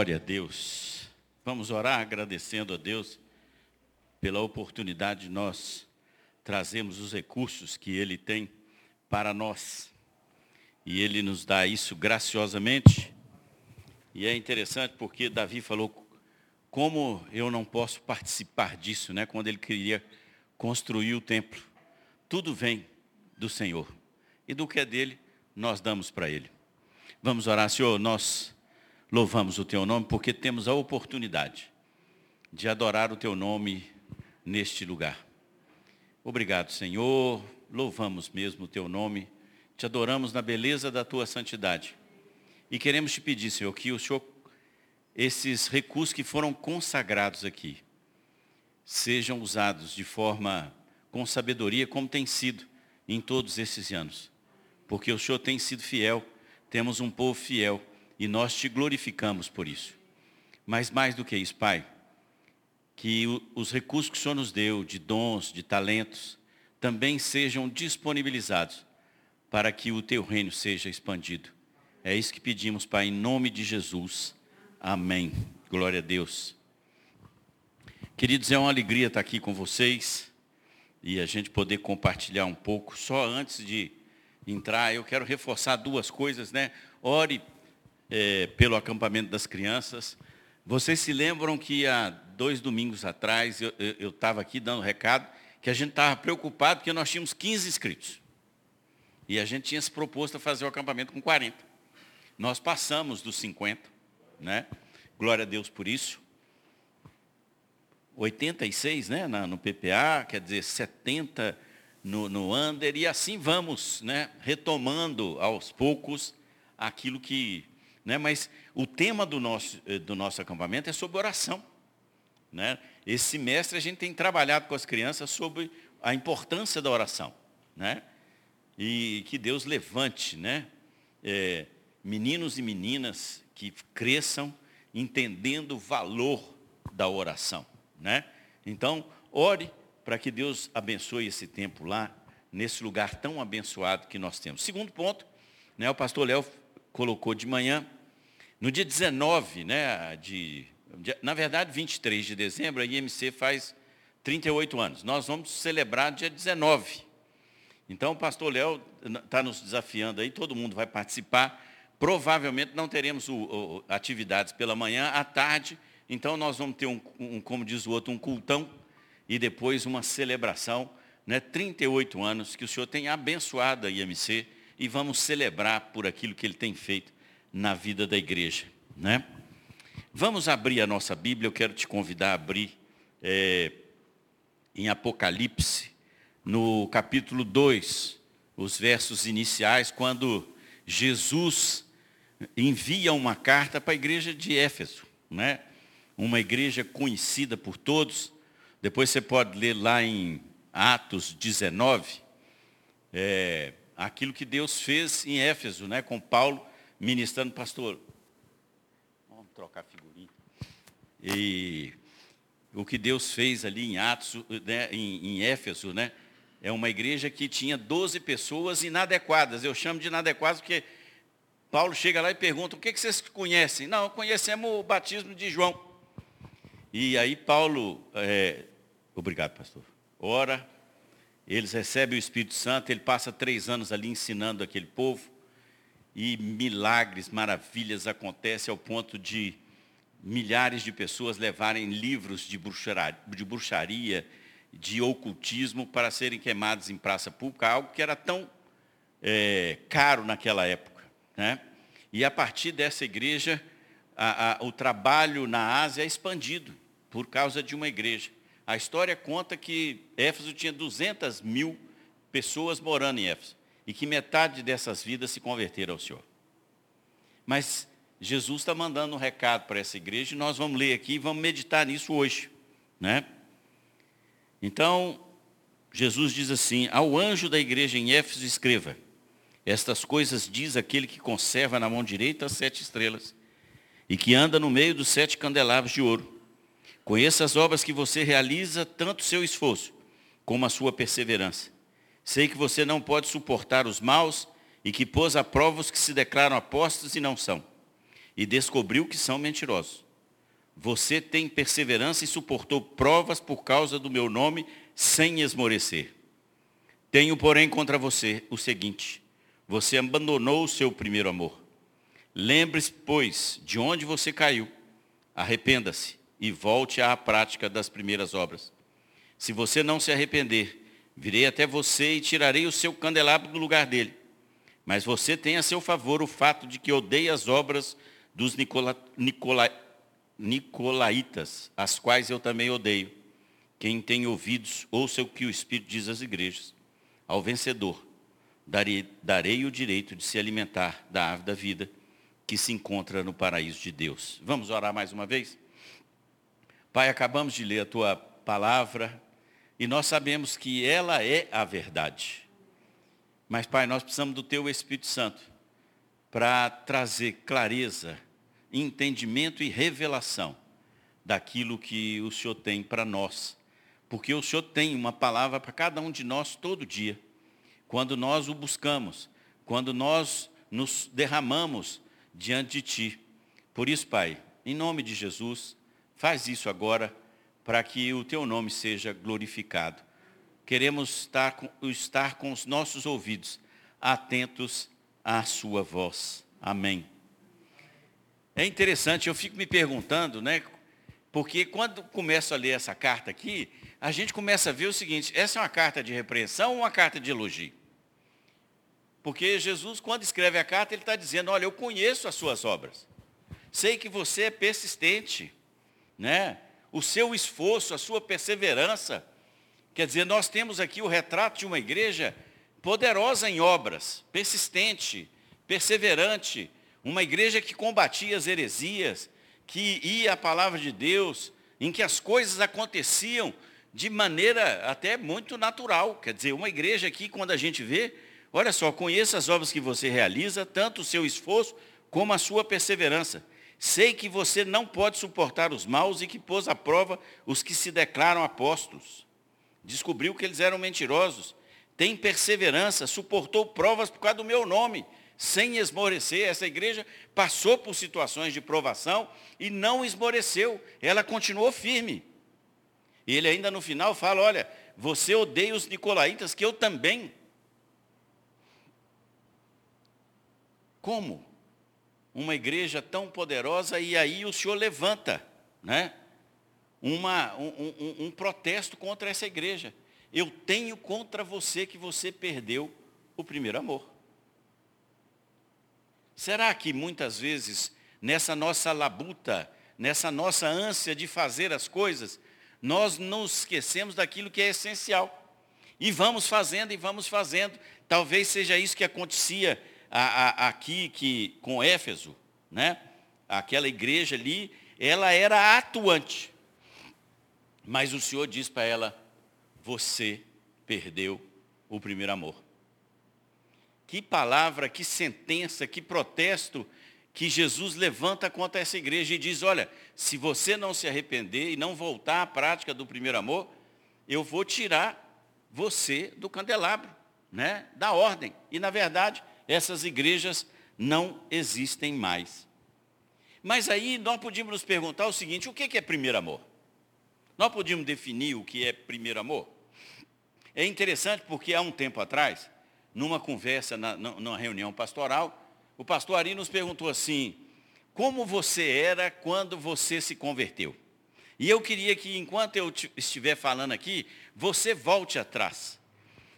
Glória a Deus. Vamos orar agradecendo a Deus pela oportunidade de nós trazermos os recursos que Ele tem para nós. E Ele nos dá isso graciosamente. E é interessante porque Davi falou como eu não posso participar disso, né? Quando ele queria construir o templo. Tudo vem do Senhor. E do que é dele, nós damos para ele. Vamos orar, Senhor, nós louvamos o teu nome porque temos a oportunidade de adorar o teu nome neste lugar. Obrigado, Senhor. Louvamos mesmo o teu nome. Te adoramos na beleza da tua santidade. E queremos te pedir, Senhor, que o Senhor, esses recursos que foram consagrados aqui, sejam usados de forma com sabedoria, como tem sido em todos esses anos. Porque o Senhor tem sido fiel, temos um povo fiel e nós te glorificamos por isso. Mas mais do que isso, Pai, que os recursos que o Senhor nos deu, de dons, de talentos, também sejam disponibilizados para que o teu reino seja expandido. É isso que pedimos, Pai, em nome de Jesus. Amém. Glória a Deus. Queridos, é uma alegria estar aqui com vocês e a gente poder compartilhar um pouco. Só antes de entrar, eu quero reforçar duas coisas, né? Ore é, pelo acampamento das crianças. Vocês se lembram que há dois domingos atrás eu estava aqui dando recado que a gente estava preocupado porque nós tínhamos 15 inscritos. E a gente tinha se proposto a fazer o acampamento com 40. Nós passamos dos 50, né? Glória a Deus por isso. 86 né, no PPA, quer dizer, 70 no, no Under, e assim vamos, né, retomando aos poucos aquilo que né? Mas o tema do nosso, eh, do nosso acampamento é sobre oração. Né? Esse semestre a gente tem trabalhado com as crianças sobre a importância da oração. Né? E que Deus levante né? É, meninos e meninas que cresçam entendendo o valor da oração. Né? Então, ore para que Deus abençoe esse tempo lá, nesse lugar tão abençoado que nós temos. Segundo ponto, né, o pastor Léo colocou de manhã, no dia 19, né, de, na verdade 23 de dezembro, a IMC faz 38 anos. Nós vamos celebrar dia 19. Então o pastor Léo está nos desafiando aí, todo mundo vai participar. Provavelmente não teremos o, o, atividades pela manhã, à tarde, então nós vamos ter um, um, como diz o outro, um cultão e depois uma celebração, né, 38 anos que o Senhor tem abençoado a IMC e vamos celebrar por aquilo que ele tem feito na vida da igreja. Né? Vamos abrir a nossa Bíblia, eu quero te convidar a abrir é, em Apocalipse, no capítulo 2, os versos iniciais, quando Jesus envia uma carta para a igreja de Éfeso, né? uma igreja conhecida por todos. Depois você pode ler lá em Atos 19, é, aquilo que Deus fez em Éfeso, né, com Paulo ministrando, pastor. Vamos trocar figurinha. E o que Deus fez ali em Atos, né, em, em Éfeso, né, é uma igreja que tinha 12 pessoas inadequadas. Eu chamo de inadequadas porque Paulo chega lá e pergunta, o que, que vocês conhecem? Não, conhecemos o batismo de João. E aí Paulo, é, obrigado pastor, ora, eles recebem o Espírito Santo, ele passa três anos ali ensinando aquele povo, e milagres, maravilhas acontecem ao ponto de milhares de pessoas levarem livros de bruxaria, de, bruxaria, de ocultismo para serem queimados em praça pública, algo que era tão é, caro naquela época. Né? E a partir dessa igreja, a, a, o trabalho na Ásia é expandido por causa de uma igreja. A história conta que Éfeso tinha 200 mil pessoas morando em Éfeso e que metade dessas vidas se converteram ao Senhor. Mas Jesus está mandando um recado para essa igreja e nós vamos ler aqui e vamos meditar nisso hoje. Né? Então, Jesus diz assim, ao anjo da igreja em Éfeso escreva, estas coisas diz aquele que conserva na mão direita as sete estrelas e que anda no meio dos sete candelabros de ouro. Conheça as obras que você realiza, tanto seu esforço como a sua perseverança. Sei que você não pode suportar os maus e que pôs a prova os que se declaram apóstolos e não são. e descobriu que são mentirosos. Você tem perseverança e suportou provas por causa do meu nome sem esmorecer. Tenho, porém, contra você o seguinte: você abandonou o seu primeiro amor. Lembre-se, pois, de onde você caiu. Arrependa-se e volte à prática das primeiras obras. Se você não se arrepender, virei até você e tirarei o seu candelabro do lugar dele. Mas você tem a seu favor o fato de que odeia as obras dos Nicola, Nicola, Nicolaitas, as quais eu também odeio. Quem tem ouvidos, ouça o que o Espírito diz às igrejas. Ao vencedor, darei, darei o direito de se alimentar da árvore da vida que se encontra no paraíso de Deus. Vamos orar mais uma vez? Pai, acabamos de ler a tua palavra e nós sabemos que ela é a verdade. Mas, Pai, nós precisamos do teu Espírito Santo para trazer clareza, entendimento e revelação daquilo que o Senhor tem para nós. Porque o Senhor tem uma palavra para cada um de nós todo dia. Quando nós o buscamos, quando nós nos derramamos diante de Ti. Por isso, Pai, em nome de Jesus, faz isso agora para que o Teu nome seja glorificado. Queremos estar com, estar com os nossos ouvidos atentos à Sua voz. Amém. É interessante, eu fico me perguntando, né? Porque quando começo a ler essa carta aqui, a gente começa a ver o seguinte, essa é uma carta de repreensão ou uma carta de elogio? Porque Jesus, quando escreve a carta, ele está dizendo, olha, eu conheço as suas obras. Sei que você é persistente, né? O seu esforço, a sua perseverança. Quer dizer, nós temos aqui o retrato de uma igreja poderosa em obras, persistente, perseverante, uma igreja que combatia as heresias, que ia à palavra de Deus, em que as coisas aconteciam de maneira até muito natural. Quer dizer, uma igreja aqui, quando a gente vê, Olha só, conheça as obras que você realiza, tanto o seu esforço como a sua perseverança. Sei que você não pode suportar os maus e que pôs à prova os que se declaram apóstolos. Descobriu que eles eram mentirosos. Tem perseverança, suportou provas por causa do meu nome, sem esmorecer. Essa igreja passou por situações de provação e não esmoreceu. Ela continuou firme. E ele ainda no final fala, olha, você odeia os nicolaítas, que eu também Como? Uma igreja tão poderosa e aí o senhor levanta, né? Uma, um, um, um protesto contra essa igreja. Eu tenho contra você que você perdeu o primeiro amor. Será que muitas vezes, nessa nossa labuta, nessa nossa ânsia de fazer as coisas, nós nos esquecemos daquilo que é essencial? E vamos fazendo e vamos fazendo. Talvez seja isso que acontecia a, a, aqui que, com Éfeso, né? aquela igreja ali, ela era atuante. Mas o Senhor diz para ela, você perdeu o primeiro amor. Que palavra, que sentença, que protesto que Jesus levanta contra essa igreja e diz, olha, se você não se arrepender e não voltar à prática do primeiro amor, eu vou tirar você do candelabro, né? da ordem. E na verdade, essas igrejas não existem mais. Mas aí nós podíamos nos perguntar o seguinte, o que é primeiro amor? Nós podíamos definir o que é primeiro amor? É interessante porque há um tempo atrás, numa conversa, numa reunião pastoral, o pastor Ari nos perguntou assim, como você era quando você se converteu? E eu queria que, enquanto eu estiver falando aqui, você volte atrás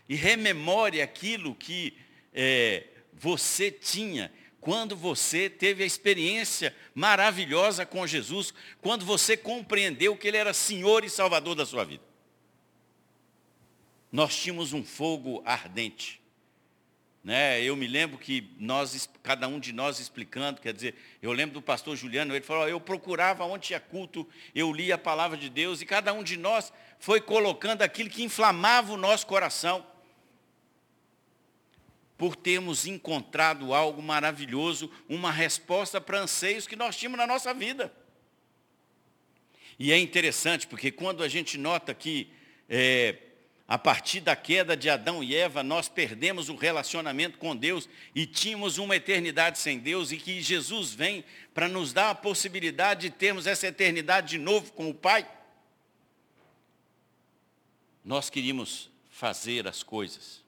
e rememore aquilo que é, você tinha quando você teve a experiência maravilhosa com Jesus, quando você compreendeu que Ele era Senhor e Salvador da sua vida. Nós tínhamos um fogo ardente. Né? Eu me lembro que nós, cada um de nós explicando, quer dizer, eu lembro do pastor Juliano, ele falou, eu procurava onde tinha culto, eu lia a palavra de Deus, e cada um de nós foi colocando aquilo que inflamava o nosso coração por termos encontrado algo maravilhoso, uma resposta para anseios que nós tínhamos na nossa vida. E é interessante, porque quando a gente nota que é, a partir da queda de Adão e Eva, nós perdemos o relacionamento com Deus e tínhamos uma eternidade sem Deus e que Jesus vem para nos dar a possibilidade de termos essa eternidade de novo com o Pai. Nós queríamos fazer as coisas.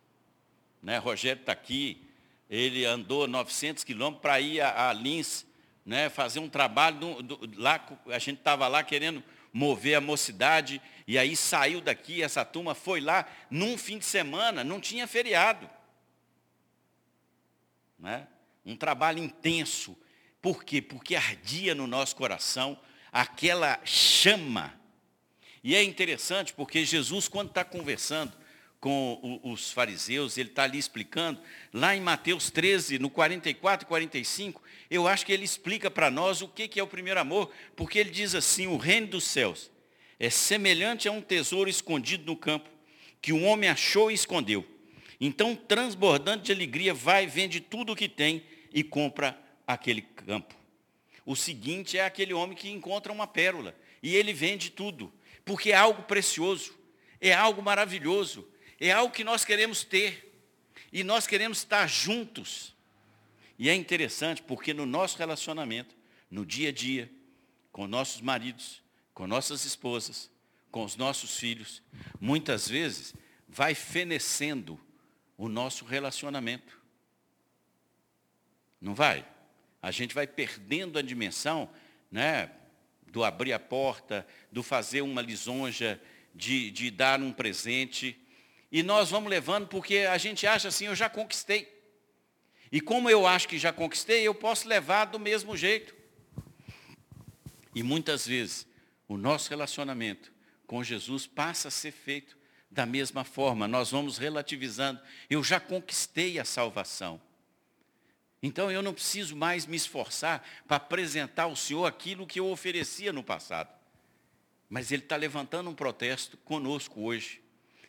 Né? Rogério está aqui, ele andou 900 quilômetros para ir a, a Lins, né? fazer um trabalho, do, do, lá, a gente estava lá querendo mover a mocidade, e aí saiu daqui, essa turma foi lá, num fim de semana, não tinha feriado. Né? Um trabalho intenso. Por quê? Porque ardia no nosso coração aquela chama. E é interessante porque Jesus, quando está conversando com os fariseus, ele está ali explicando, lá em Mateus 13, no 44 e 45, eu acho que ele explica para nós o que é o primeiro amor, porque ele diz assim, o reino dos céus é semelhante a um tesouro escondido no campo, que um homem achou e escondeu. Então, transbordante de alegria, vai, vende tudo o que tem e compra aquele campo. O seguinte é aquele homem que encontra uma pérola, e ele vende tudo, porque é algo precioso, é algo maravilhoso, é algo que nós queremos ter. E nós queremos estar juntos. E é interessante porque no nosso relacionamento, no dia a dia, com nossos maridos, com nossas esposas, com os nossos filhos, muitas vezes vai fenecendo o nosso relacionamento. Não vai? A gente vai perdendo a dimensão né, do abrir a porta, do fazer uma lisonja, de, de dar um presente. E nós vamos levando porque a gente acha assim, eu já conquistei. E como eu acho que já conquistei, eu posso levar do mesmo jeito. E muitas vezes o nosso relacionamento com Jesus passa a ser feito da mesma forma. Nós vamos relativizando. Eu já conquistei a salvação. Então eu não preciso mais me esforçar para apresentar ao Senhor aquilo que eu oferecia no passado. Mas Ele está levantando um protesto conosco hoje.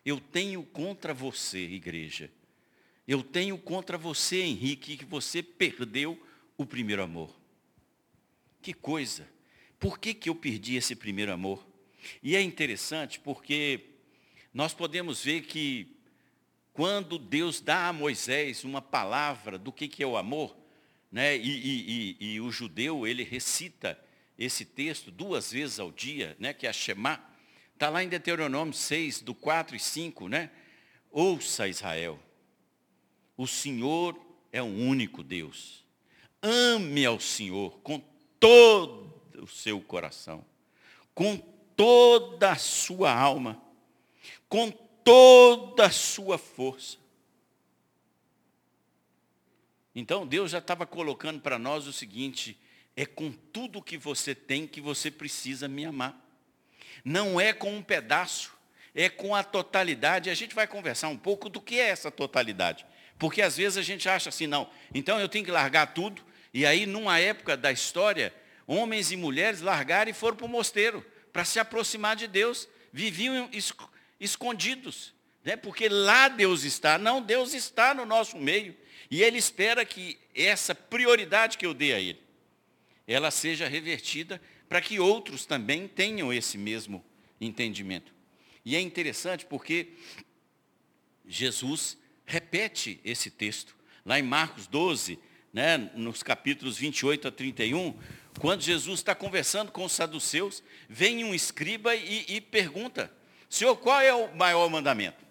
Eu tenho contra você, igreja. Eu tenho contra você, Henrique, que você perdeu o primeiro amor. Que coisa. Por que, que eu perdi esse primeiro amor? E é interessante porque nós podemos ver que quando Deus dá a Moisés uma palavra do que, que é o amor, né, e, e, e, e o judeu ele recita esse texto duas vezes ao dia, né, que é a Shema, Está lá em Deuteronômio 6, do 4 e 5, né? Ouça Israel, o Senhor é o único Deus. Ame ao Senhor com todo o seu coração, com toda a sua alma, com toda a sua força. Então Deus já estava colocando para nós o seguinte: é com tudo que você tem que você precisa me amar não é com um pedaço, é com a totalidade. E a gente vai conversar um pouco do que é essa totalidade. Porque às vezes a gente acha assim, não, então eu tenho que largar tudo. E aí, numa época da história, homens e mulheres largaram e foram para o mosteiro, para se aproximar de Deus. Viviam escondidos, né? porque lá Deus está. Não, Deus está no nosso meio. E Ele espera que essa prioridade que eu dei a Ele, ela seja revertida para que outros também tenham esse mesmo entendimento. E é interessante porque Jesus repete esse texto. Lá em Marcos 12, né, nos capítulos 28 a 31, quando Jesus está conversando com os saduceus, vem um escriba e, e pergunta, Senhor, qual é o maior mandamento?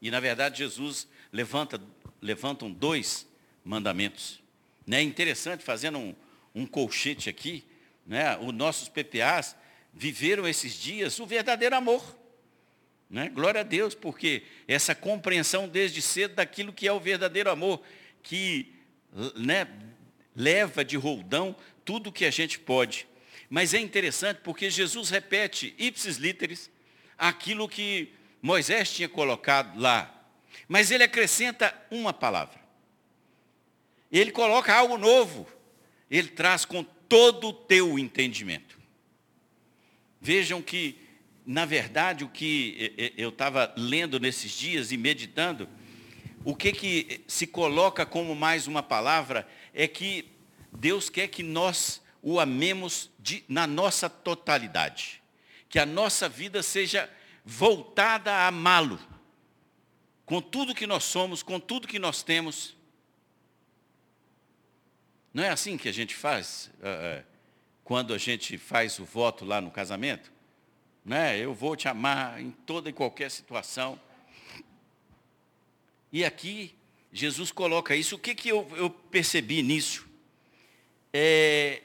E na verdade Jesus levanta, levantam dois mandamentos. Né? Interessante, fazendo um, um colchete aqui, né, os nossos PPAs viveram esses dias o verdadeiro amor. Né? Glória a Deus, porque essa compreensão desde cedo daquilo que é o verdadeiro amor, que né, leva de roldão tudo que a gente pode. Mas é interessante porque Jesus repete, ipsis literis, aquilo que Moisés tinha colocado lá. Mas ele acrescenta uma palavra. Ele coloca algo novo. Ele traz com todo o teu entendimento. Vejam que, na verdade, o que eu estava lendo nesses dias e meditando, o que, que se coloca como mais uma palavra é que Deus quer que nós o amemos de, na nossa totalidade. Que a nossa vida seja voltada a amá-lo, com tudo que nós somos, com tudo que nós temos. Não é assim que a gente faz uh, quando a gente faz o voto lá no casamento? Né? Eu vou te amar em toda e qualquer situação. E aqui Jesus coloca isso. O que, que eu, eu percebi nisso? É,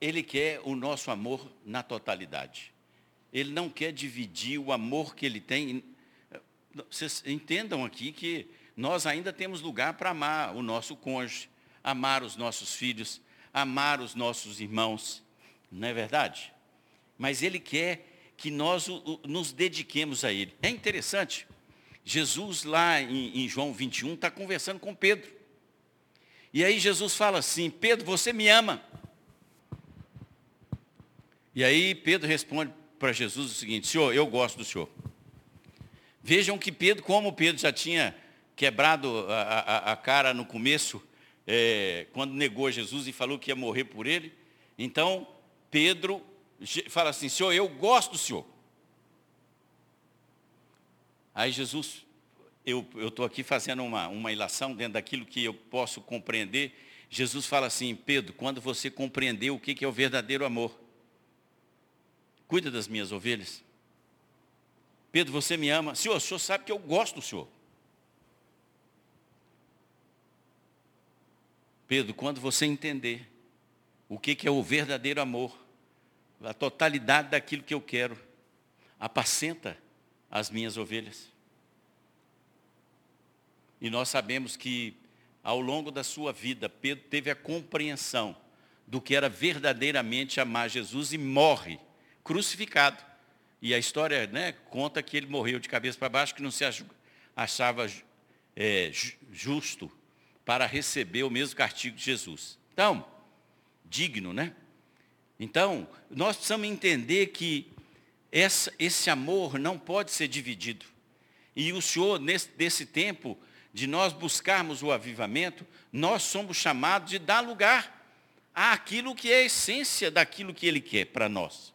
ele quer o nosso amor na totalidade. Ele não quer dividir o amor que ele tem. Vocês entendam aqui que nós ainda temos lugar para amar o nosso cônjuge, amar os nossos filhos, amar os nossos irmãos. Não é verdade? Mas ele quer que nós nos dediquemos a ele. É interessante. Jesus lá em, em João 21 está conversando com Pedro. E aí Jesus fala assim, Pedro, você me ama. E aí Pedro responde para Jesus o seguinte, Senhor, eu gosto do Senhor. Vejam que Pedro, como Pedro já tinha quebrado a, a, a cara no começo, é, quando negou Jesus e falou que ia morrer por ele, então Pedro fala assim, Senhor, eu gosto do Senhor. Aí Jesus, eu estou aqui fazendo uma, uma ilação dentro daquilo que eu posso compreender. Jesus fala assim, Pedro, quando você compreender o que, que é o verdadeiro amor, cuida das minhas ovelhas. Pedro, você me ama. Senhor, o senhor sabe que eu gosto do senhor. Pedro, quando você entender o que, é o verdadeiro amor, a totalidade daquilo que eu quero, apacenta as minhas ovelhas. E nós sabemos que ao longo da sua vida, Pedro teve a compreensão do que era verdadeiramente amar Jesus e morre crucificado. E a história né, conta que ele morreu de cabeça para baixo, que não se achava é, justo para receber o mesmo castigo de Jesus. Então, digno, né? Então, nós precisamos entender que essa, esse amor não pode ser dividido. E o Senhor, nesse, nesse tempo de nós buscarmos o avivamento, nós somos chamados de dar lugar àquilo que é a essência daquilo que Ele quer para nós.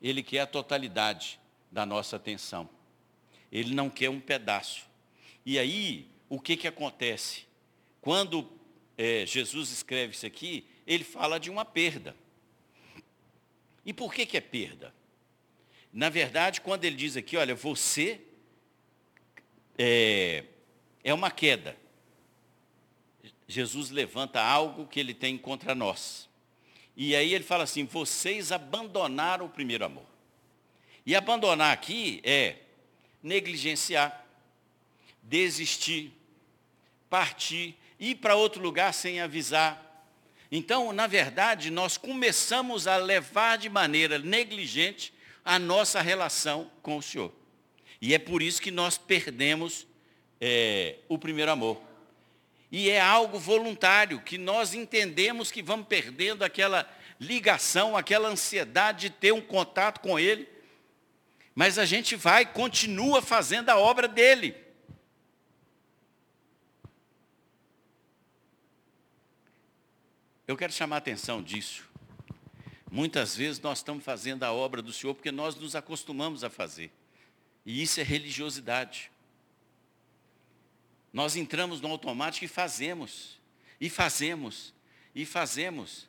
Ele quer a totalidade da nossa atenção. Ele não quer um pedaço. E aí, o que, que acontece? Quando é, Jesus escreve isso aqui, ele fala de uma perda. E por que, que é perda? Na verdade, quando ele diz aqui, olha, você é, é uma queda. Jesus levanta algo que ele tem contra nós. E aí ele fala assim, vocês abandonaram o primeiro amor. E abandonar aqui é negligenciar, desistir, partir, ir para outro lugar sem avisar, então, na verdade, nós começamos a levar de maneira negligente a nossa relação com o Senhor. E é por isso que nós perdemos é, o primeiro amor. E é algo voluntário, que nós entendemos que vamos perdendo aquela ligação, aquela ansiedade de ter um contato com Ele. Mas a gente vai, continua fazendo a obra dele. Eu quero chamar a atenção disso. Muitas vezes nós estamos fazendo a obra do Senhor porque nós nos acostumamos a fazer. E isso é religiosidade. Nós entramos no automático e fazemos, e fazemos, e fazemos.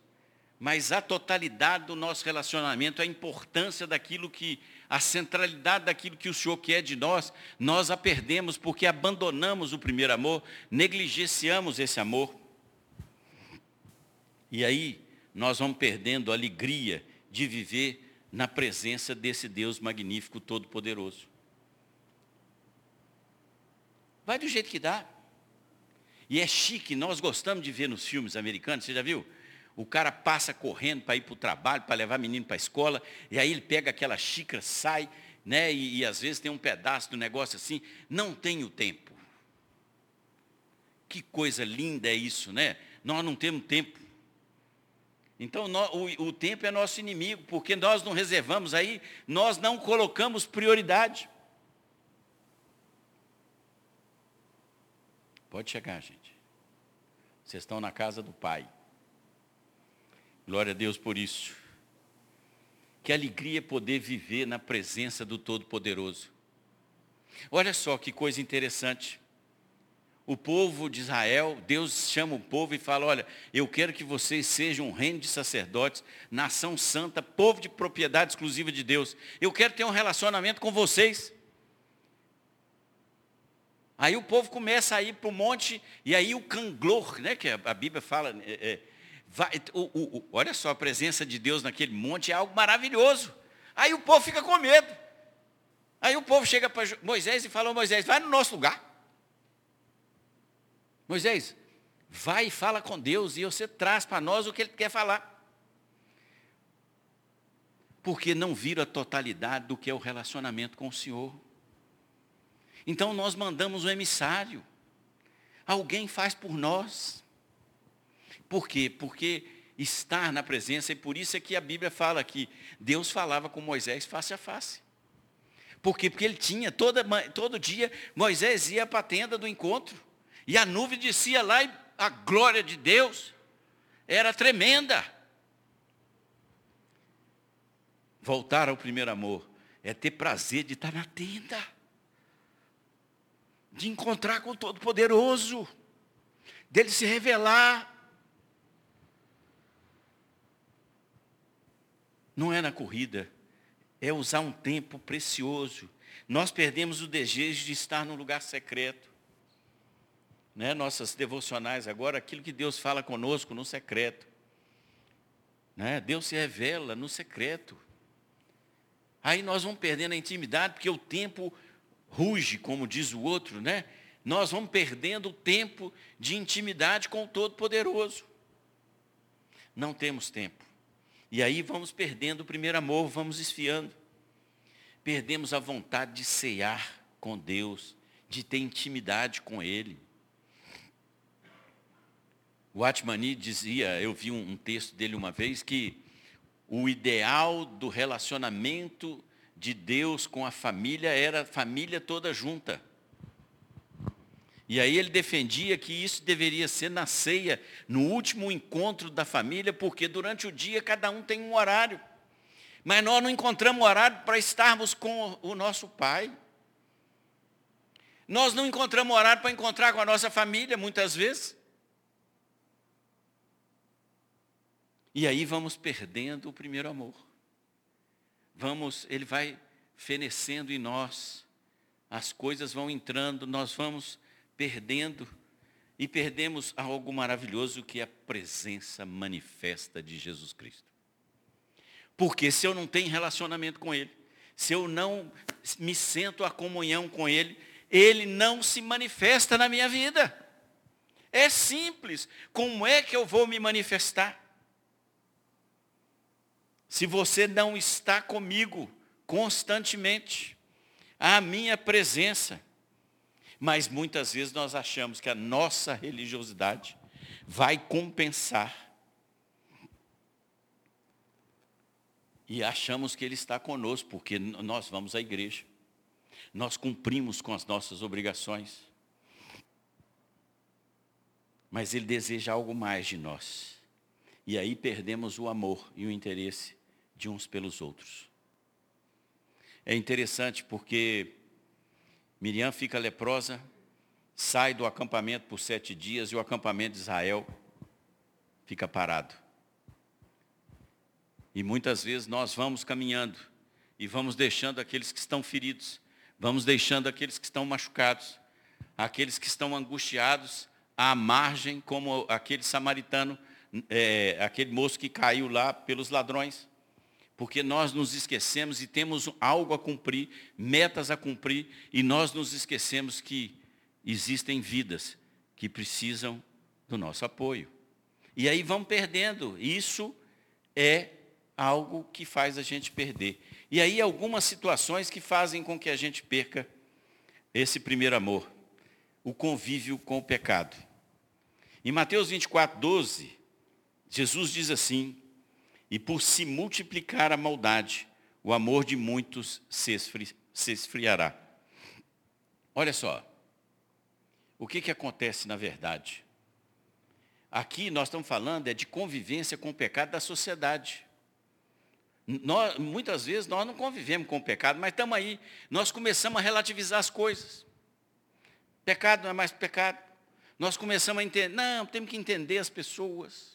Mas a totalidade do nosso relacionamento, a importância daquilo que, a centralidade daquilo que o Senhor quer de nós, nós a perdemos porque abandonamos o primeiro amor, negligenciamos esse amor. E aí nós vamos perdendo a alegria de viver na presença desse Deus magnífico, todo-poderoso. Vai do jeito que dá. E é chique, nós gostamos de ver nos filmes americanos, você já viu? O cara passa correndo para ir para o trabalho, para levar menino para a escola, e aí ele pega aquela xícara, sai, né? E, e, às vezes tem um pedaço do negócio assim, não tem o tempo. Que coisa linda é isso, né? Nós não temos tempo. Então, o, o tempo é nosso inimigo, porque nós não reservamos aí, nós não colocamos prioridade. Pode chegar, gente. Vocês estão na casa do Pai. Glória a Deus por isso. Que alegria poder viver na presença do Todo-Poderoso. Olha só que coisa interessante. O povo de Israel, Deus chama o povo e fala: Olha, eu quero que vocês sejam um reino de sacerdotes, nação santa, povo de propriedade exclusiva de Deus. Eu quero ter um relacionamento com vocês. Aí o povo começa a ir para o monte, e aí o canglor, né, que a Bíblia fala, é, é, vai, o, o, o, olha só, a presença de Deus naquele monte é algo maravilhoso. Aí o povo fica com medo. Aí o povo chega para Moisés e fala, Moisés, vai no nosso lugar. Moisés, vai e fala com Deus e você traz para nós o que ele quer falar. Porque não viram a totalidade do que é o relacionamento com o Senhor. Então nós mandamos um emissário. Alguém faz por nós. Por quê? Porque estar na presença, e por isso é que a Bíblia fala que Deus falava com Moisés face a face. Por quê? Porque ele tinha, toda, todo dia, Moisés ia para a tenda do encontro. E a nuvem descia lá e a glória de Deus era tremenda. Voltar ao primeiro amor é ter prazer de estar na tenda, de encontrar com o Todo-Poderoso, dele se revelar. Não é na corrida, é usar um tempo precioso. Nós perdemos o desejo de estar no lugar secreto. Né? Nossas devocionais agora, aquilo que Deus fala conosco no secreto. Né? Deus se revela no secreto. Aí nós vamos perdendo a intimidade, porque o tempo ruge, como diz o outro, né? Nós vamos perdendo o tempo de intimidade com o Todo-Poderoso. Não temos tempo. E aí vamos perdendo o primeiro amor, vamos esfiando. Perdemos a vontade de cear com Deus, de ter intimidade com Ele. O Atmani dizia, eu vi um, texto dele uma vez, que o ideal do relacionamento de Deus com a família era a família toda junta. E aí ele defendia que isso deveria ser na ceia, no último encontro da família, porque durante o dia cada um tem um horário. Mas nós não encontramos horário para estarmos com o nosso pai. Nós não encontramos horário para encontrar com a nossa família, muitas vezes. E aí vamos perdendo o primeiro amor. Vamos, ele vai fenecendo em nós. As coisas vão entrando, nós vamos perdendo e perdemos algo maravilhoso que é a presença manifesta de Jesus Cristo. Porque se eu não tenho relacionamento com Ele, se eu não me sento a comunhão com Ele, Ele não se manifesta na minha vida. É simples. Como é que eu vou me manifestar? Se você não está comigo constantemente, a minha presença, mas muitas vezes nós achamos que a nossa religiosidade vai compensar. E achamos que Ele está conosco, porque nós vamos à igreja. Nós cumprimos com as nossas obrigações. Mas Ele deseja algo mais de nós. E aí perdemos o amor e o interesse de uns pelos outros. É interessante porque Miriam fica leprosa, sai do acampamento por sete dias e o acampamento de Israel fica parado. E muitas vezes nós vamos caminhando e vamos deixando aqueles que estão feridos, vamos deixando aqueles que estão machucados, aqueles que estão angustiados à margem, como aquele samaritano, é, aquele moço que caiu lá pelos ladrões porque nós nos esquecemos e temos algo a cumprir, metas a cumprir, e nós nos esquecemos que existem vidas que precisam do nosso apoio. E aí vão perdendo. Isso é algo que faz a gente perder. E aí algumas situações que fazem com que a gente perca esse primeiro amor, o convívio com o pecado. Em Mateus 24, 12, Jesus diz assim, e por se multiplicar a maldade, o amor de muitos se, esfri, se esfriará. Olha só, o que, que acontece na verdade? Aqui nós estamos falando é de convivência com o pecado da sociedade. Nós, muitas vezes nós não convivemos com o pecado, mas estamos aí, nós começamos a relativizar as coisas. Pecado não é mais pecado. Nós começamos a entender, não, temos que entender as pessoas.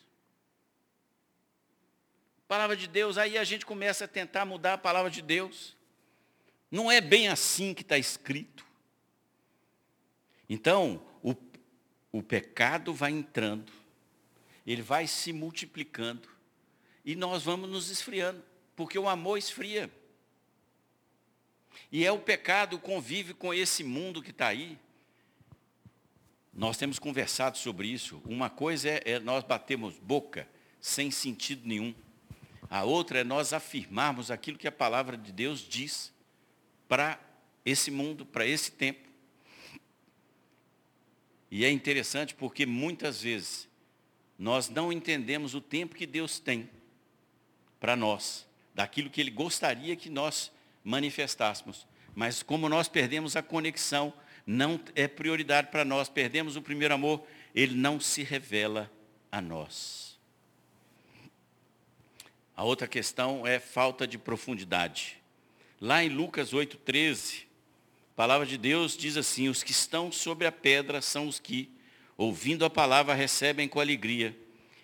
Palavra de Deus, aí a gente começa a tentar mudar a palavra de Deus. Não é bem assim que está escrito. Então, o, o pecado vai entrando, ele vai se multiplicando, e nós vamos nos esfriando porque o amor esfria. E é o pecado convive com esse mundo que está aí. Nós temos conversado sobre isso. Uma coisa é, é nós batermos boca sem sentido nenhum. A outra é nós afirmarmos aquilo que a palavra de Deus diz para esse mundo, para esse tempo. E é interessante porque muitas vezes nós não entendemos o tempo que Deus tem para nós daquilo que ele gostaria que nós manifestássemos. Mas como nós perdemos a conexão, não é prioridade para nós, perdemos o primeiro amor, ele não se revela a nós. A outra questão é falta de profundidade. Lá em Lucas 8,13, a palavra de Deus diz assim, os que estão sobre a pedra são os que, ouvindo a palavra, recebem com alegria.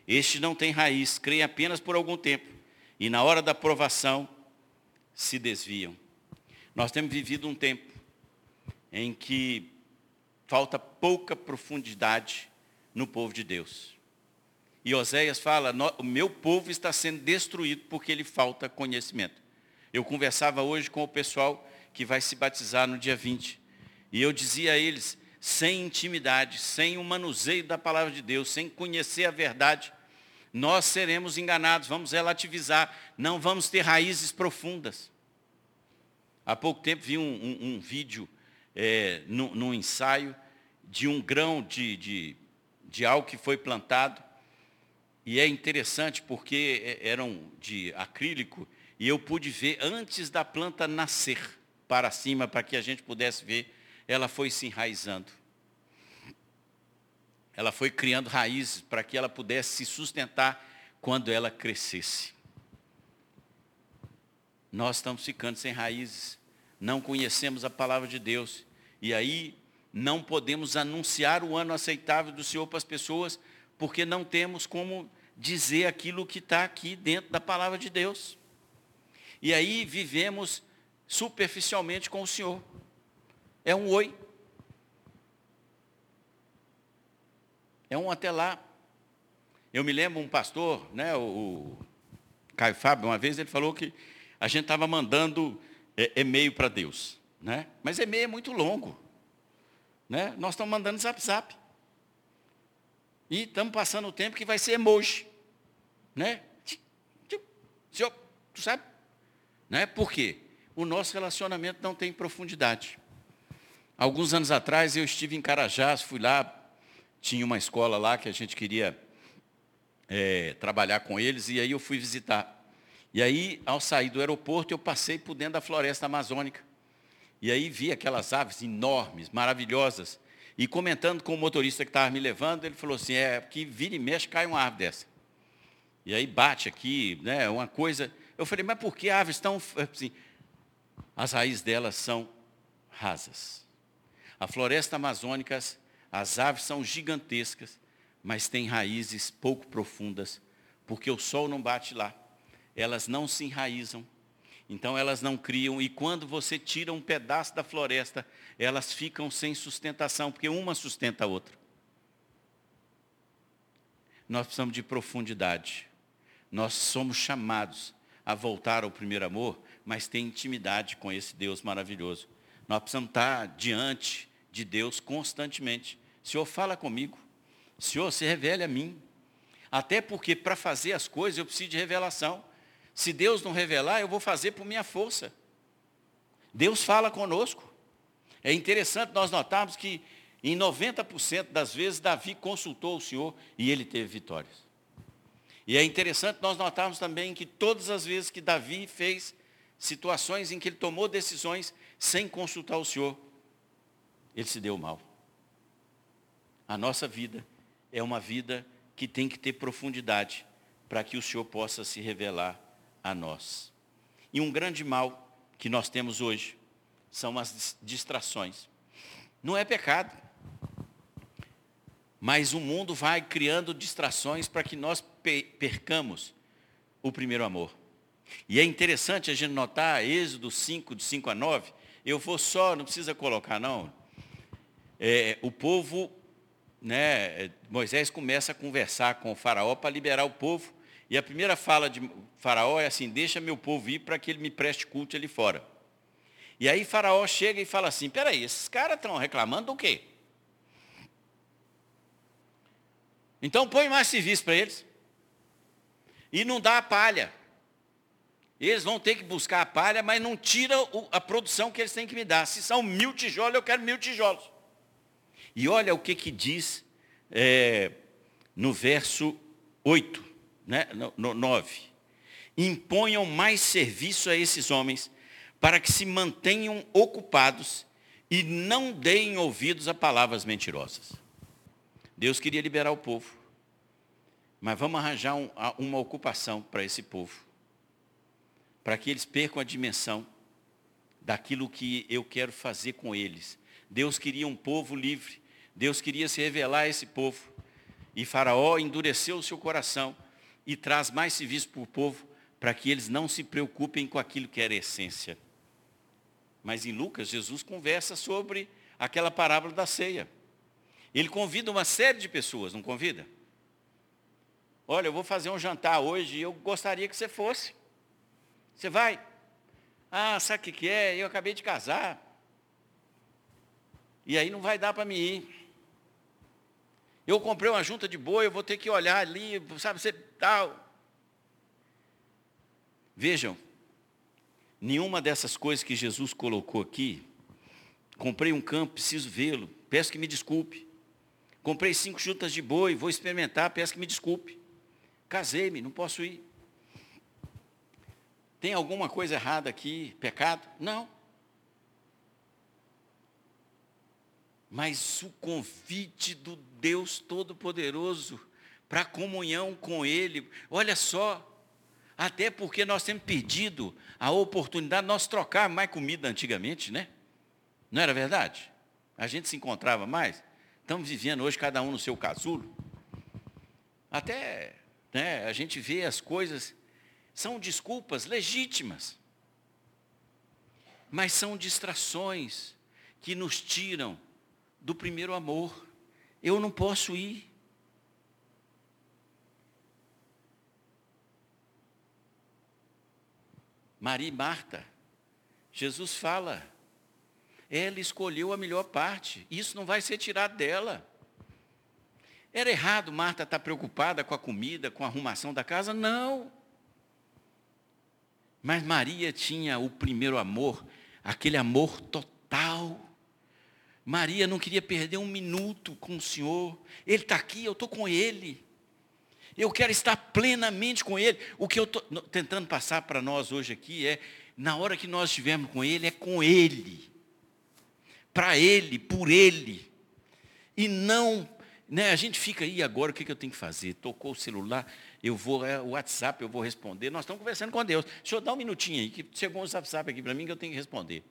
Este não tem raiz, creem apenas por algum tempo e na hora da provação se desviam. Nós temos vivido um tempo em que falta pouca profundidade no povo de Deus. E Oséias fala, o meu povo está sendo destruído porque lhe falta conhecimento. Eu conversava hoje com o pessoal que vai se batizar no dia 20. E eu dizia a eles, sem intimidade, sem o manuseio da palavra de Deus, sem conhecer a verdade, nós seremos enganados, vamos relativizar, não vamos ter raízes profundas. Há pouco tempo vi um, um, um vídeo é, num, num, ensaio de um grão de, de, de algo que foi plantado, e é interessante porque é, eram de acrílico, e eu pude ver antes da planta nascer para cima, para que a gente pudesse ver, ela foi se enraizando ela foi criando raízes para que ela pudesse se sustentar quando ela crescesse. Nós estamos ficando sem raízes, não conhecemos a palavra de Deus, e aí não podemos anunciar o ano aceitável do Senhor para as pessoas, porque não temos como dizer aquilo que está aqui dentro da palavra de Deus. E aí vivemos superficialmente com o Senhor. É um oi. É um até lá. Eu me lembro um pastor, né, o, Caio Fábio, uma vez ele falou que a gente estava mandando é, e-mail para Deus. Né? Mas e-mail é muito longo. Né? Nós estamos mandando zap zap. E estamos passando o tempo que vai ser emoji. Né? Senhor, tu sabe? Né? Por quê? O nosso relacionamento não tem profundidade. Alguns anos atrás eu estive em Carajás, fui lá tinha uma escola lá que a gente queria é, trabalhar com eles, e aí eu fui visitar. E aí, ao sair do aeroporto, eu passei por dentro da floresta amazônica. E aí vi aquelas aves enormes, maravilhosas. E comentando com o motorista que estava me levando, ele falou assim, é que vira e mexe, cai uma árvore dessa. E aí bate aqui, né, uma coisa. Eu falei, mas por que aves tão. Assim, as raízes delas são rasas. A floresta amazônica as aves são gigantescas, mas têm raízes pouco profundas, porque o sol não bate lá. Elas não se enraizam, então elas não criam, e quando você tira um pedaço da floresta, elas ficam sem sustentação, porque uma sustenta a outra. Nós precisamos de profundidade. Nós somos chamados a voltar ao primeiro amor, mas ter intimidade com esse Deus maravilhoso. Nós precisamos estar diante de Deus constantemente. Senhor, fala comigo. Senhor, se revele a mim. Até porque para fazer as coisas eu preciso de revelação. Se Deus não revelar, eu vou fazer por minha força. Deus fala conosco. É interessante nós notarmos que em 90% das vezes Davi consultou o Senhor e ele teve vitórias. E é interessante nós notarmos também que todas as vezes que Davi fez situações em que ele tomou decisões sem consultar o Senhor, ele se deu mal. A nossa vida é uma vida que tem que ter profundidade para que o Senhor possa se revelar a nós. E um grande mal que nós temos hoje são as distrações. Não é pecado. Mas o mundo vai criando distrações para que nós percamos o primeiro amor. E é interessante a gente notar, Êxodo 5, de 5 a 9, eu vou só, não precisa colocar não. É, o povo, né, Moisés começa a conversar com o faraó para liberar o povo. E a primeira fala de faraó é assim, deixa meu povo ir para que ele me preste culto ali fora. E aí faraó chega e fala assim, peraí, esses caras estão reclamando do quê? Então põe mais serviço para eles. E não dá a palha. Eles vão ter que buscar a palha, mas não tira a produção que eles têm que me dar. Se são mil tijolos, eu quero mil tijolos. E olha o que, que diz é, no verso 8, né, no, no 9. Imponham mais serviço a esses homens, para que se mantenham ocupados e não deem ouvidos a palavras mentirosas. Deus queria liberar o povo, mas vamos arranjar um, uma ocupação para esse povo para que eles percam a dimensão daquilo que eu quero fazer com eles. Deus queria um povo livre, Deus queria se revelar a esse povo. E Faraó endureceu o seu coração e traz mais serviço para o povo, para que eles não se preocupem com aquilo que era essência. Mas em Lucas, Jesus conversa sobre aquela parábola da ceia. Ele convida uma série de pessoas, não convida? Olha, eu vou fazer um jantar hoje e eu gostaria que você fosse. Você vai? Ah, sabe o que, que é? Eu acabei de casar. E aí não vai dar para mim ir. Eu comprei uma junta de boi, eu vou ter que olhar ali, sabe, você tal. Vejam, nenhuma dessas coisas que Jesus colocou aqui, comprei um campo, preciso vê-lo, peço que me desculpe. Comprei cinco juntas de boi, vou experimentar, peço que me desculpe. Casei-me, não posso ir. Tem alguma coisa errada aqui? Pecado? Não. Mas o convite do Deus Todo-Poderoso para comunhão com Ele, olha só, até porque nós temos perdido a oportunidade de nós trocar mais comida antigamente, né? Não era verdade? A gente se encontrava mais. Estamos vivendo hoje cada um no seu casulo. Até né, a gente vê as coisas são desculpas legítimas, mas são distrações que nos tiram do primeiro amor. Eu não posso ir. Maria e Marta, Jesus fala, ela escolheu a melhor parte, isso não vai ser tirado dela. Era errado Marta estar preocupada com a comida, com a arrumação da casa? Não. Mas Maria tinha o primeiro amor, aquele amor total. Maria não queria perder um minuto com o Senhor. Ele está aqui, eu estou com Ele. Eu quero estar plenamente com Ele. O que eu estou tentando passar para nós hoje aqui é, na hora que nós estivermos com Ele, é com Ele. Para Ele, por Ele. E não, né, a gente fica aí agora, o que, que eu tenho que fazer? Tocou o celular, eu vou, é, o WhatsApp eu vou responder. Nós estamos conversando com Deus. Deixa eu dar um minutinho aí, que chegou um WhatsApp aqui para mim que eu tenho que responder.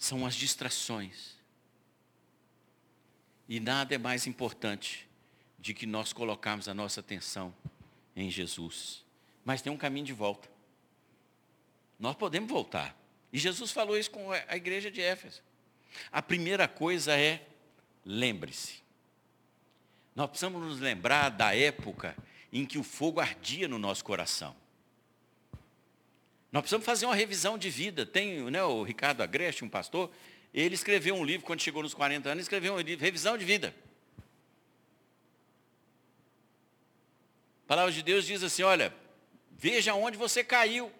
São as distrações. E nada é mais importante de que nós colocarmos a nossa atenção em Jesus. Mas tem um caminho de volta. Nós podemos voltar. E Jesus falou isso com a igreja de Éfeso. A primeira coisa é, lembre-se. Nós precisamos nos lembrar da época em que o fogo ardia no nosso coração. Nós precisamos fazer uma revisão de vida. Tem né, o Ricardo Agreste, um pastor, ele escreveu um livro, quando chegou nos 40 anos, escreveu um livro, Revisão de Vida. A palavra de Deus diz assim, olha, veja onde você caiu.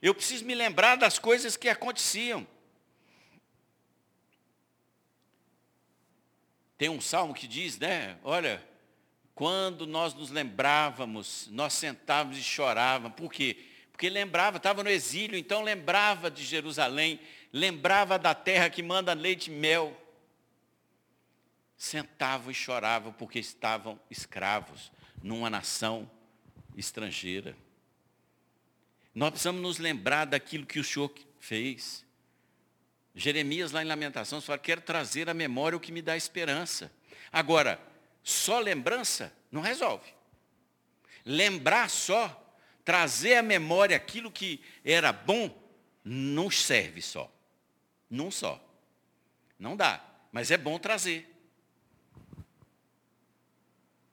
Eu preciso me lembrar das coisas que aconteciam. Tem um salmo que diz, né? Olha, quando nós nos lembrávamos, nós sentávamos e chorávamos. Por quê? Porque lembrava, estava no exílio, então lembrava de Jerusalém, lembrava da terra que manda leite e mel. Sentavam e choravam porque estavam escravos numa nação estrangeira. Nós precisamos nos lembrar daquilo que o Senhor fez. Jeremias, lá em Lamentações, fala: quero trazer à memória o que me dá esperança. Agora, só lembrança não resolve. Lembrar só, trazer à memória aquilo que era bom, não serve só. Não só. Não dá. Mas é bom trazer.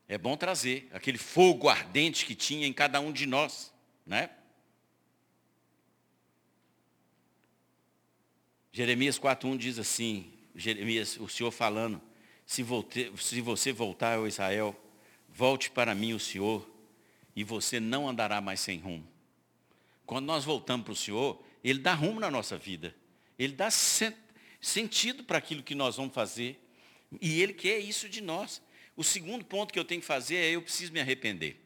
É bom trazer aquele fogo ardente que tinha em cada um de nós, né? Jeremias 4:1 diz assim, Jeremias, o Senhor falando, se, volte, se você voltar ao Israel, volte para mim o Senhor, e você não andará mais sem rumo. Quando nós voltamos para o Senhor, Ele dá rumo na nossa vida. Ele dá sentido para aquilo que nós vamos fazer. E Ele quer isso de nós. O segundo ponto que eu tenho que fazer é eu preciso me arrepender.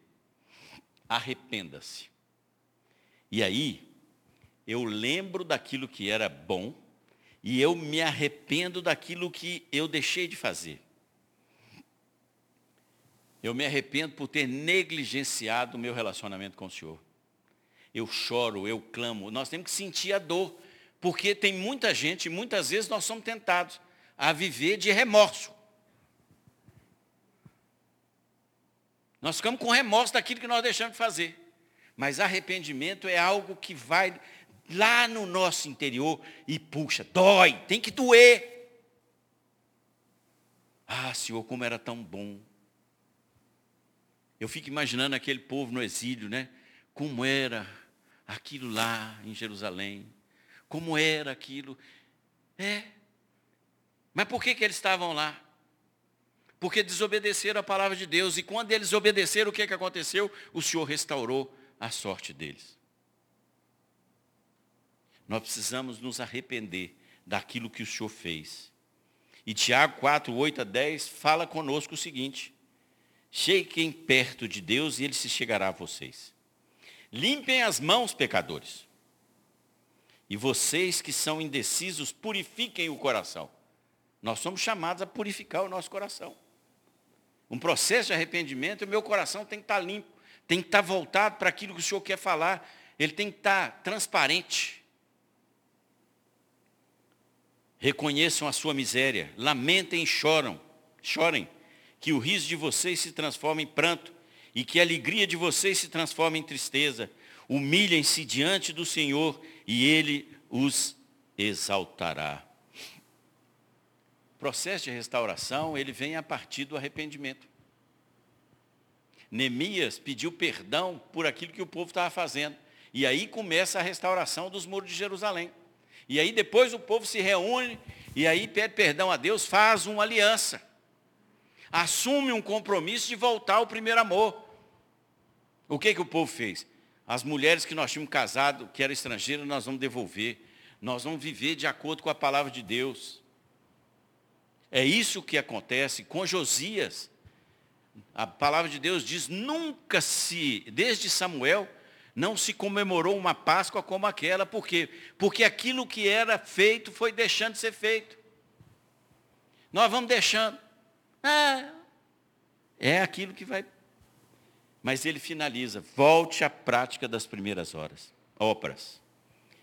Arrependa-se. E aí, eu lembro daquilo que era bom e eu me arrependo daquilo que eu deixei de fazer. Eu me arrependo por ter negligenciado o meu relacionamento com o Senhor. Eu choro, eu clamo. Nós temos que sentir a dor, porque tem muita gente, muitas vezes nós somos tentados a viver de remorso. Nós ficamos com remorso daquilo que nós deixamos de fazer. Mas arrependimento é algo que vai lá no nosso interior e puxa, dói, tem que doer. Ah, Senhor, como era tão bom. Eu fico imaginando aquele povo no exílio, né? Como era aquilo lá em Jerusalém. Como era aquilo. É. Mas por que, que eles estavam lá? porque desobedeceram a palavra de Deus. E quando eles obedeceram, o que, que aconteceu? O Senhor restaurou a sorte deles. Nós precisamos nos arrepender daquilo que o Senhor fez. E Tiago 4, 8 a 10 fala conosco o seguinte: Cheguem perto de Deus e ele se chegará a vocês. Limpem as mãos, pecadores. E vocês que são indecisos, purifiquem o coração. Nós somos chamados a purificar o nosso coração um processo de arrependimento, o meu coração tem que estar limpo, tem que estar voltado para aquilo que o Senhor quer falar, ele tem que estar transparente. Reconheçam a sua miséria, lamentem e choram, chorem, que o riso de vocês se transforme em pranto e que a alegria de vocês se transforme em tristeza. Humilhem-se diante do Senhor e Ele os exaltará processo de restauração, ele vem a partir do arrependimento. Neemias pediu perdão por aquilo que o povo estava fazendo. E aí começa a restauração dos muros de Jerusalém. E aí depois o povo se reúne e aí pede perdão a Deus, faz uma aliança. Assume um compromisso de voltar ao primeiro amor. O que, que o povo fez? As mulheres que nós tínhamos casado, que eram estrangeiras, nós vamos devolver. Nós vamos viver de acordo com a palavra de Deus. É isso que acontece com Josias. A palavra de Deus diz: nunca se, desde Samuel, não se comemorou uma Páscoa como aquela. Por quê? Porque aquilo que era feito foi deixando de ser feito. Nós vamos deixando. É aquilo que vai. Mas ele finaliza: volte à prática das primeiras horas, obras.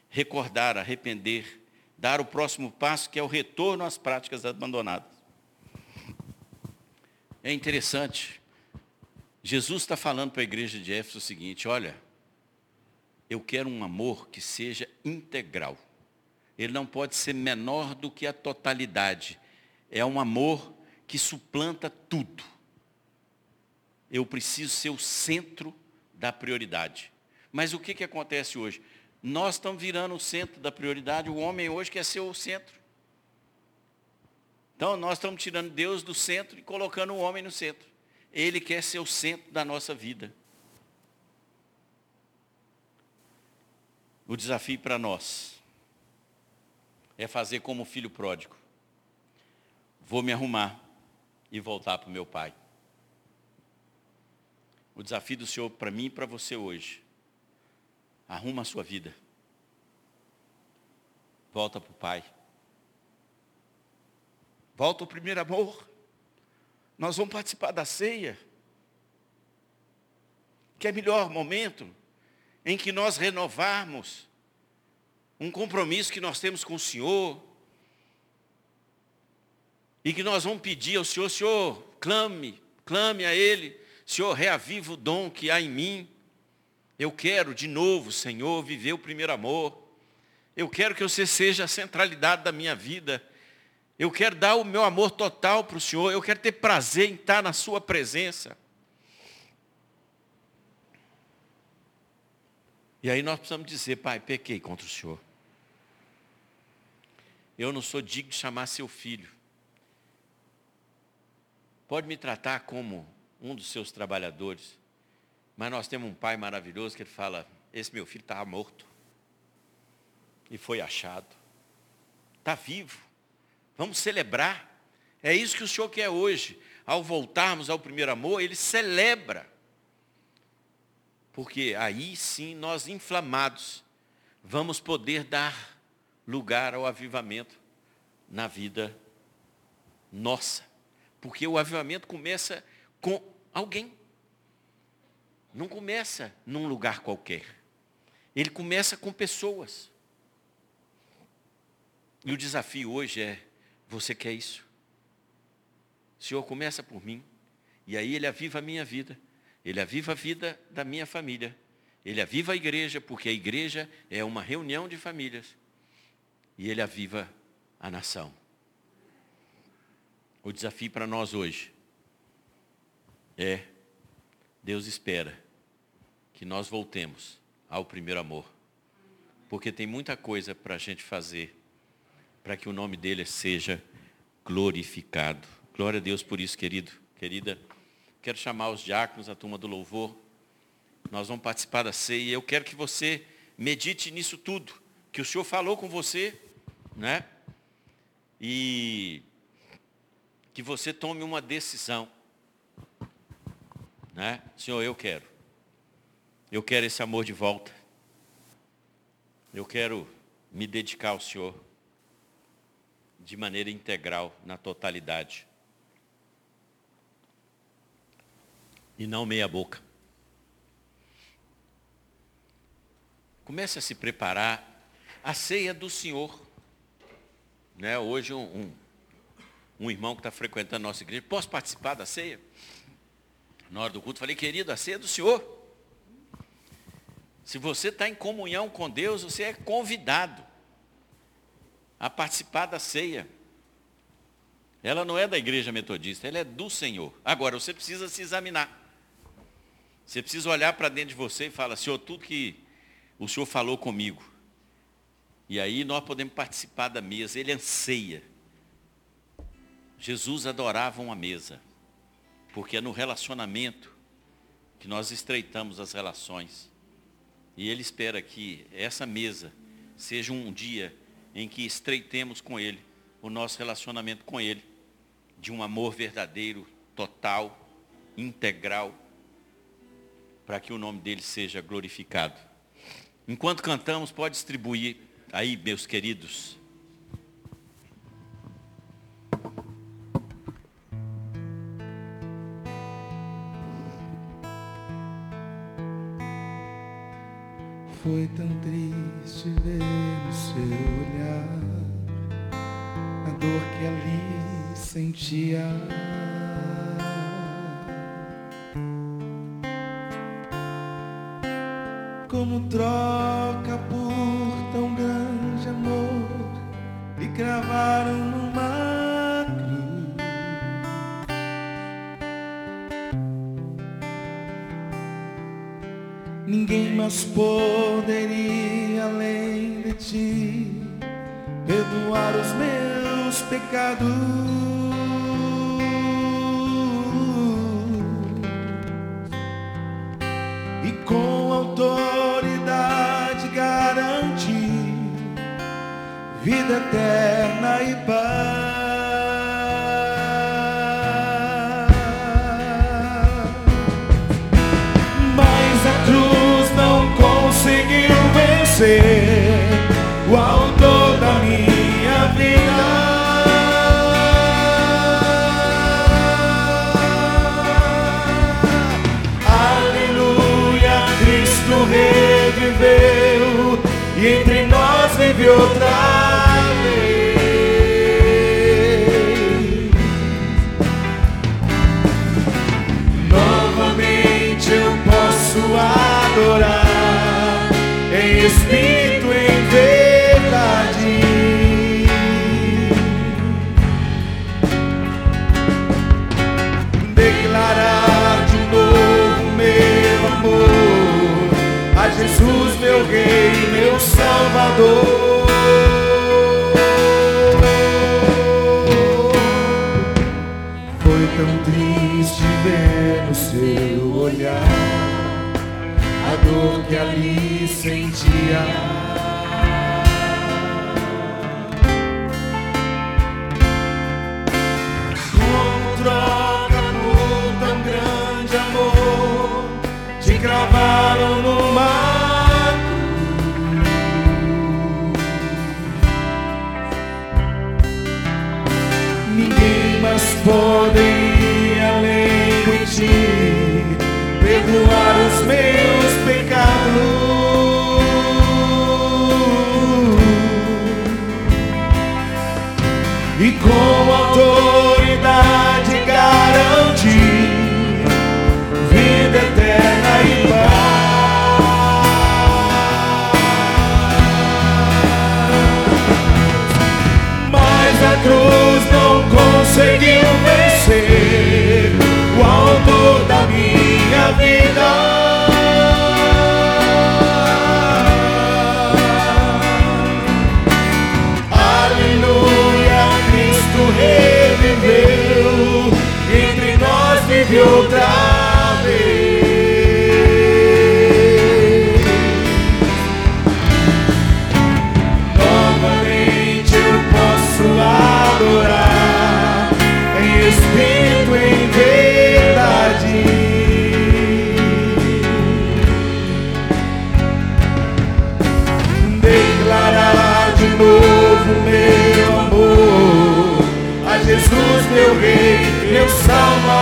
Recordar, arrepender, dar o próximo passo, que é o retorno às práticas abandonadas. É interessante. Jesus está falando para a igreja de Éfeso o seguinte: olha, eu quero um amor que seja integral. Ele não pode ser menor do que a totalidade. É um amor que suplanta tudo. Eu preciso ser o centro da prioridade. Mas o que, que acontece hoje? Nós estamos virando o centro da prioridade. O homem hoje quer ser o centro. Então nós estamos tirando Deus do centro e colocando o homem no centro. Ele quer ser o centro da nossa vida. O desafio para nós é fazer como o filho pródigo. Vou me arrumar e voltar para o meu pai. O desafio do Senhor para mim e para você hoje Arruma a sua vida. Volta para o Pai. Volta ao primeiro amor. Nós vamos participar da ceia. que é melhor momento em que nós renovarmos um compromisso que nós temos com o Senhor e que nós vamos pedir ao Senhor, Senhor, clame, clame a Ele, Senhor, reaviva o dom que há em mim. Eu quero de novo, Senhor, viver o primeiro amor. Eu quero que você seja a centralidade da minha vida. Eu quero dar o meu amor total para o Senhor. Eu quero ter prazer em estar na Sua presença. E aí nós precisamos dizer, Pai, pequei contra o Senhor. Eu não sou digno de chamar seu filho. Pode me tratar como um dos seus trabalhadores. Mas nós temos um pai maravilhoso que ele fala, esse meu filho estava morto. E foi achado. Está vivo. Vamos celebrar. É isso que o Senhor quer hoje. Ao voltarmos ao primeiro amor, ele celebra. Porque aí sim nós inflamados vamos poder dar lugar ao avivamento na vida nossa. Porque o avivamento começa com alguém. Não começa num lugar qualquer. Ele começa com pessoas. E o desafio hoje é: você quer isso? Senhor, começa por mim. E aí ele aviva a minha vida. Ele aviva a vida da minha família. Ele aviva a igreja, porque a igreja é uma reunião de famílias. E ele aviva a nação. O desafio para nós hoje é, Deus espera que nós voltemos ao primeiro amor. Porque tem muita coisa para a gente fazer para que o nome dele seja glorificado. Glória a Deus por isso, querido, querida. Quero chamar os diáconos, a turma do louvor. Nós vamos participar da ceia e eu quero que você medite nisso tudo que o Senhor falou com você, né? E que você tome uma decisão. Né? Senhor, eu quero. Eu quero esse amor de volta. Eu quero me dedicar ao Senhor de maneira integral, na totalidade. E não meia boca. Comece a se preparar. A ceia do Senhor. Né? Hoje um, um um irmão que está frequentando a nossa igreja, posso participar da ceia? Na hora do culto, falei, querido, a ceia é do Senhor. Se você está em comunhão com Deus, você é convidado a participar da ceia. Ela não é da igreja metodista, ela é do Senhor. Agora, você precisa se examinar. Você precisa olhar para dentro de você e falar, Senhor, tudo que o Senhor falou comigo. E aí nós podemos participar da mesa. Ele anseia Jesus adorava uma mesa, porque é no relacionamento que nós estreitamos as relações. E Ele espera que essa mesa seja um dia em que estreitemos com Ele o nosso relacionamento com Ele, de um amor verdadeiro, total, integral, para que o nome dele seja glorificado. Enquanto cantamos, pode distribuir aí, meus queridos, Foi tão triste ver no seu olhar a dor que ali sentia. Como troca por Mais poderia além de ti perdoar os meus pecados. E com autoridade garantir vida eterna e paz. ser o autor da minha vida. Aleluia, Cristo reviveu e entre nós vive outra. Espírito, em verdade. Declarar de novo meu amor a Jesus, meu Rei, meu Salvador. Foi tão triste ver no seu olhar que ali sentia. Como troca por tão grande amor, te cravaram no mato. Ninguém mais pode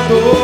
Salvador.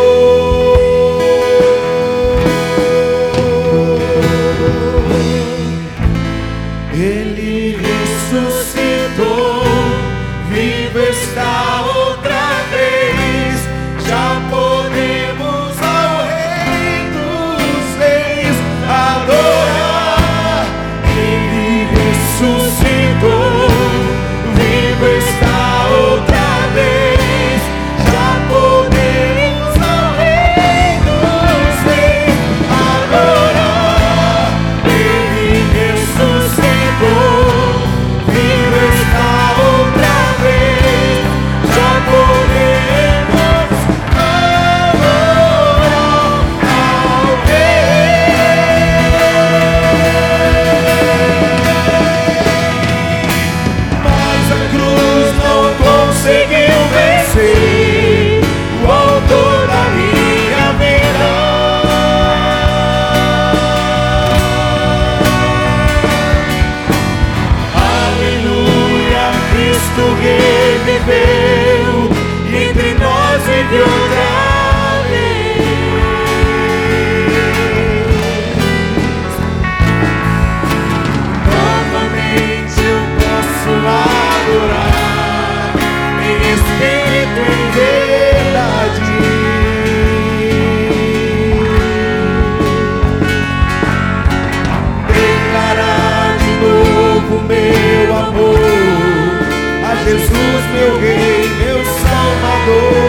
Jesus, meu Rei, meu Salvador.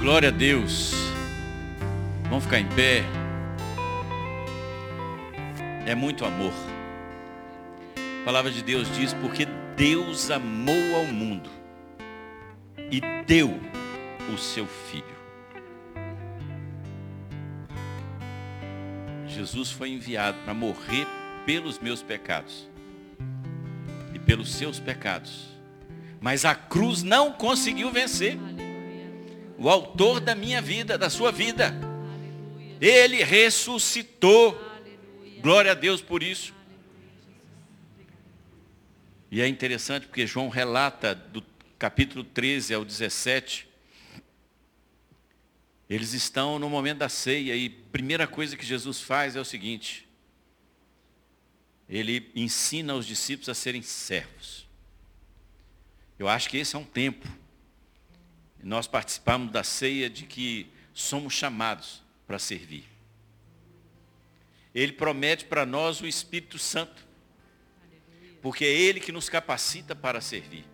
Glória a Deus. Vamos ficar em pé. É muito amor. A palavra de Deus diz: porque Deus amou ao mundo e deu o seu filho. Jesus foi enviado para morrer pelos meus pecados e pelos seus pecados. Mas a cruz não conseguiu vencer o autor da minha vida, da sua vida. Ele ressuscitou. Glória a Deus por isso. E é interessante porque João relata do capítulo 13 ao 17 Eles estão no momento da ceia e a primeira coisa que Jesus faz é o seguinte: ele ensina os discípulos a serem servos. Eu acho que esse é um tempo. Nós participamos da ceia de que somos chamados para servir. Ele promete para nós o Espírito Santo, porque é Ele que nos capacita para servir.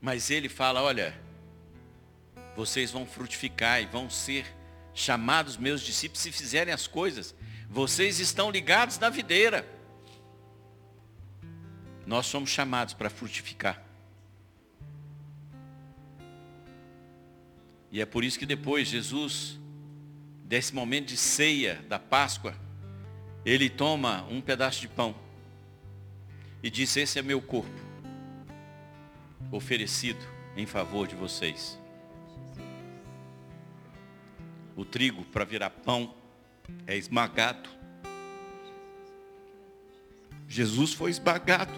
Mas Ele fala: olha, vocês vão frutificar e vão ser chamados meus discípulos se fizerem as coisas. Vocês estão ligados na videira. Nós somos chamados para frutificar. E é por isso que depois Jesus, desse momento de ceia da Páscoa, ele toma um pedaço de pão e diz: Esse é meu corpo, oferecido em favor de vocês. O trigo para virar pão é esmagado. Jesus foi esmagado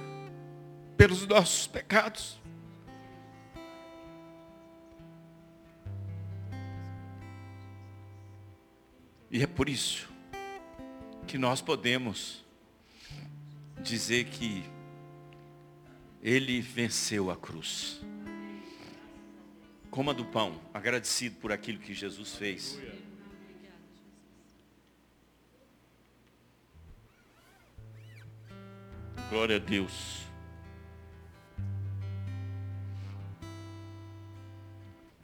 pelos nossos pecados. E é por isso que nós podemos dizer que Ele venceu a cruz. Coma do pão, agradecido por aquilo que Jesus fez. Glória a Deus.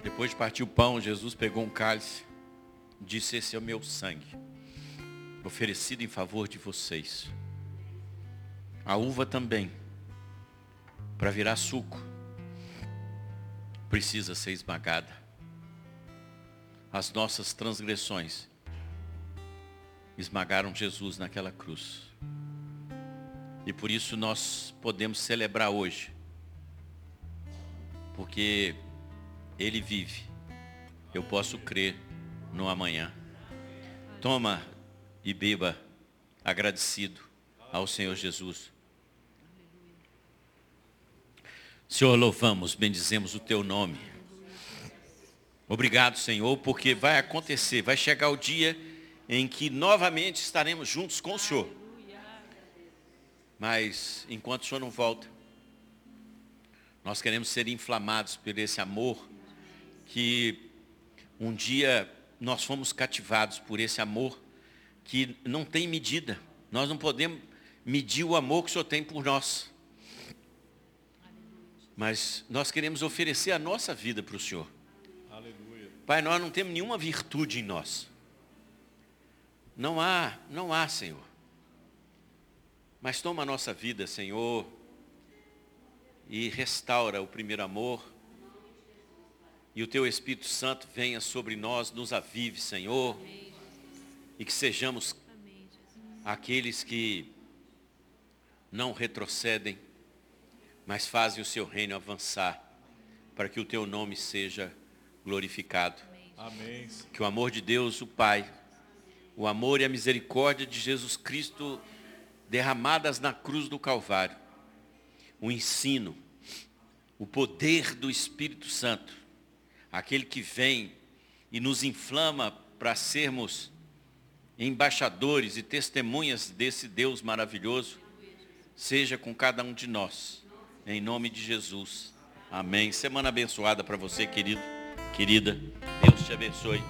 Depois de partir o pão, Jesus pegou um cálice, disse: Esse é o meu sangue, oferecido em favor de vocês. A uva também, para virar suco precisa ser esmagada. As nossas transgressões esmagaram Jesus naquela cruz. E por isso nós podemos celebrar hoje. Porque Ele vive. Eu posso crer no amanhã. Toma e beba agradecido ao Senhor Jesus. Senhor, louvamos, bendizemos o teu nome. Obrigado, Senhor, porque vai acontecer, vai chegar o dia em que novamente estaremos juntos com o Senhor. Mas enquanto o Senhor não volta, nós queremos ser inflamados por esse amor que um dia nós fomos cativados por esse amor que não tem medida. Nós não podemos medir o amor que o Senhor tem por nós. Mas nós queremos oferecer a nossa vida para o Senhor. Aleluia. Pai, nós não temos nenhuma virtude em nós. Não há, não há, Senhor. Mas toma a nossa vida, Senhor, e restaura o primeiro amor. E o teu Espírito Santo venha sobre nós, nos avive, Senhor. E que sejamos aqueles que não retrocedem, mas fazem o seu reino avançar, para que o teu nome seja glorificado. Amém. Que o amor de Deus, o Pai, o amor e a misericórdia de Jesus Cristo derramadas na cruz do Calvário, o ensino, o poder do Espírito Santo, aquele que vem e nos inflama para sermos embaixadores e testemunhas desse Deus maravilhoso, seja com cada um de nós em nome de Jesus. Amém. Semana abençoada para você, querido, querida. Deus te abençoe.